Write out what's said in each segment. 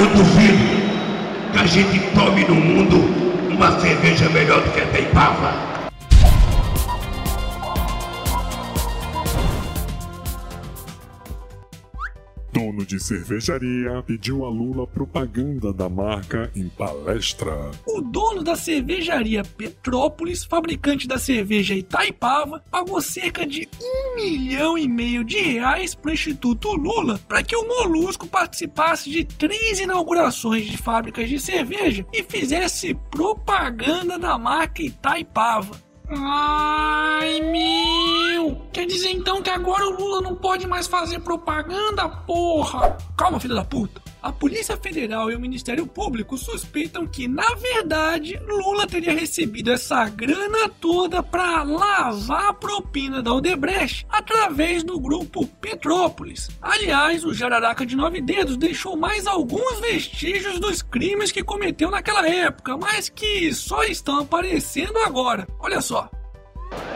Eu duvido que a gente tome no mundo uma cerveja melhor do que a Taipava. Dono de cervejaria pediu a Lula propaganda da marca em palestra. O dono da cervejaria Petrópolis, fabricante da cerveja Itaipava, pagou cerca de um milhão e meio de reais para o Instituto Lula para que o Molusco participasse de três inaugurações de fábricas de cerveja e fizesse propaganda da marca Itaipava. Ai, meu! Quer dizer então que agora o Lula não pode mais fazer propaganda, porra! Calma, filha da puta! A Polícia Federal e o Ministério Público suspeitam que, na verdade, Lula teria recebido essa grana toda para lavar a propina da Odebrecht através do grupo Petrópolis. Aliás, o Jararaca de Nove Dedos deixou mais alguns vestígios dos crimes que cometeu naquela época, mas que só estão aparecendo agora. Olha só.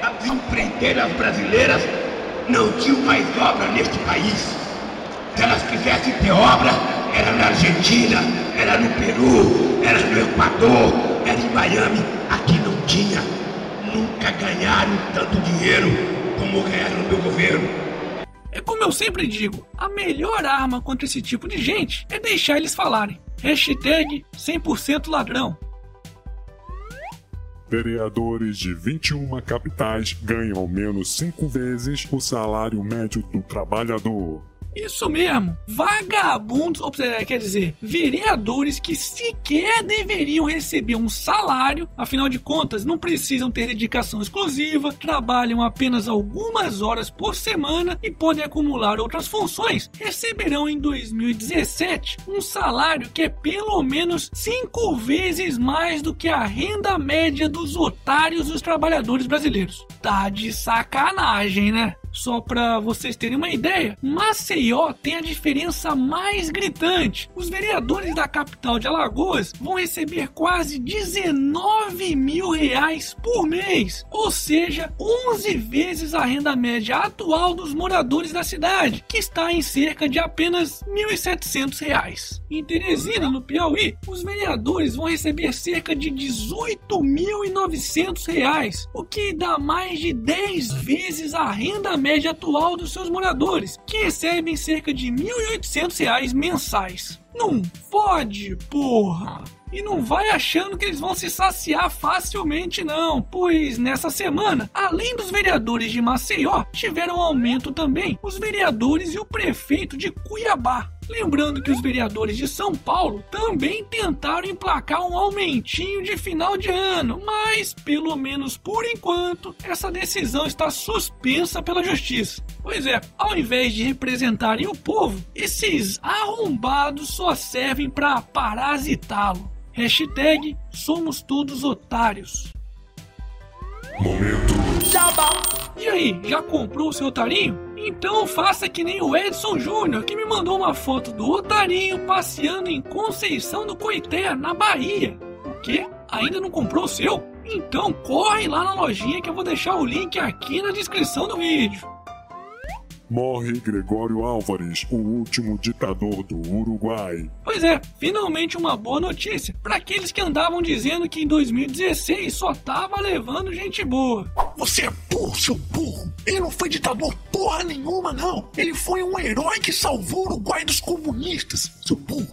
As empreiteiras brasileiras não tinham mais obra neste país. Se elas quisessem ter obra, era na Argentina, era no Peru, era no Equador, era em Miami. Aqui não tinha. Nunca ganharam tanto dinheiro como ganharam no meu governo. É como eu sempre digo, a melhor arma contra esse tipo de gente é deixar eles falarem. Hashtag 100% ladrão. Vereadores de 21 capitais ganham ao menos cinco vezes o salário médio do trabalhador. Isso mesmo, vagabundos, ou quer dizer, vereadores que sequer deveriam receber um salário, afinal de contas, não precisam ter dedicação exclusiva, trabalham apenas algumas horas por semana e podem acumular outras funções, receberão em 2017 um salário que é pelo menos cinco vezes mais do que a renda média dos otários dos trabalhadores brasileiros. Tá de sacanagem, né? Só para vocês terem uma ideia, Maceió tem a diferença mais gritante. Os vereadores da capital de Alagoas vão receber quase 19 mil reais por mês, ou seja, 11 vezes a renda média atual dos moradores da cidade, que está em cerca de apenas 1.700 reais. Em Teresina, no Piauí, os vereadores vão receber cerca de 18.900 reais, o que dá mais de 10 vezes a renda média atual dos seus moradores, que recebem cerca de R$ 1.800 mensais. Não pode, porra! E não vai achando que eles vão se saciar facilmente, não, pois nessa semana, além dos vereadores de Maceió, tiveram aumento também os vereadores e o prefeito de Cuiabá. Lembrando que os vereadores de São Paulo também tentaram emplacar um aumentinho de final de ano, mas pelo menos por enquanto essa decisão está suspensa pela justiça. Pois é, ao invés de representarem o povo, esses arrombados só servem para parasitá-lo. Hashtag somos todos otários. Momento. E aí, já comprou o seu otarinho? Então faça que nem o Edson Júnior, que me mandou uma foto do otarinho passeando em Conceição do Coité, na Bahia. O quê? Ainda não comprou o seu? Então corre lá na lojinha que eu vou deixar o link aqui na descrição do vídeo. Morre Gregório Álvares, o último ditador do Uruguai. Pois é, finalmente uma boa notícia para aqueles que andavam dizendo que em 2016 só tava levando gente boa. Você é burro, seu burro. Ele não foi ditador porra nenhuma, não. Ele foi um herói que salvou o Uruguai dos comunistas, seu burro.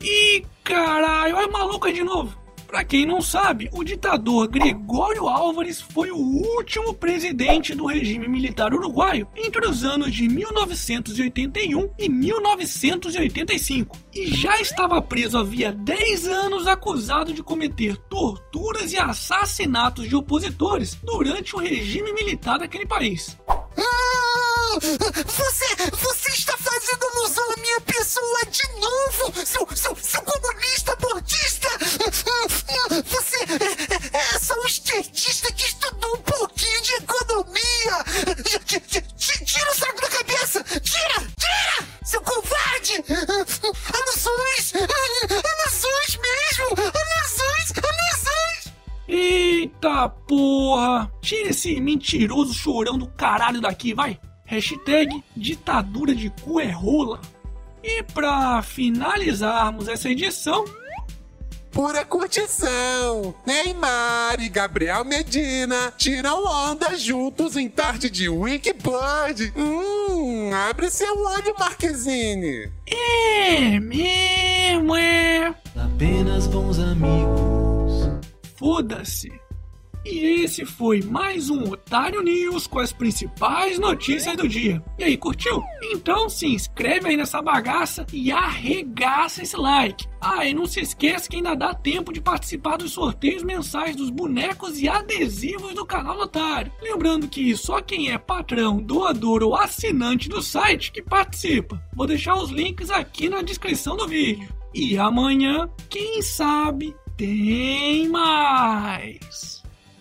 Ih, caralho, é maluca de novo. Pra quem não sabe, o ditador Gregório Álvares foi o último presidente do regime militar uruguaio entre os anos de 1981 e 1985 e já estava preso havia 10 anos acusado de cometer torturas e assassinatos de opositores durante o regime militar daquele país. Ah, você, você está fazendo alusão à minha pessoa de novo, seu, seu, seu! Você é, é só um estetista que estudou um pouquinho de economia! Tira o saco da cabeça! Tira! Tira! Seu covarde! Alusões! Alusões mesmo! Alusões! Alusões! Eita porra! Tira esse mentiroso chorão do caralho daqui, vai! Hashtag ditadura de cu é rola. E para finalizarmos essa edição, Pura curtição! Neymar e Gabriel Medina tiram onda juntos em tarde de Wikibird. Hum, abre seu olho, Marquezine. é mesmo, é. Apenas bons amigos. Foda-se. E esse foi mais um Otário News com as principais notícias do dia. E aí, curtiu? Então se inscreve aí nessa bagaça e arregaça esse like. Ah, e não se esqueça que ainda dá tempo de participar dos sorteios mensais dos bonecos e adesivos do canal Otário. Lembrando que só quem é patrão, doador ou assinante do site que participa. Vou deixar os links aqui na descrição do vídeo. E amanhã, quem sabe, tem mais.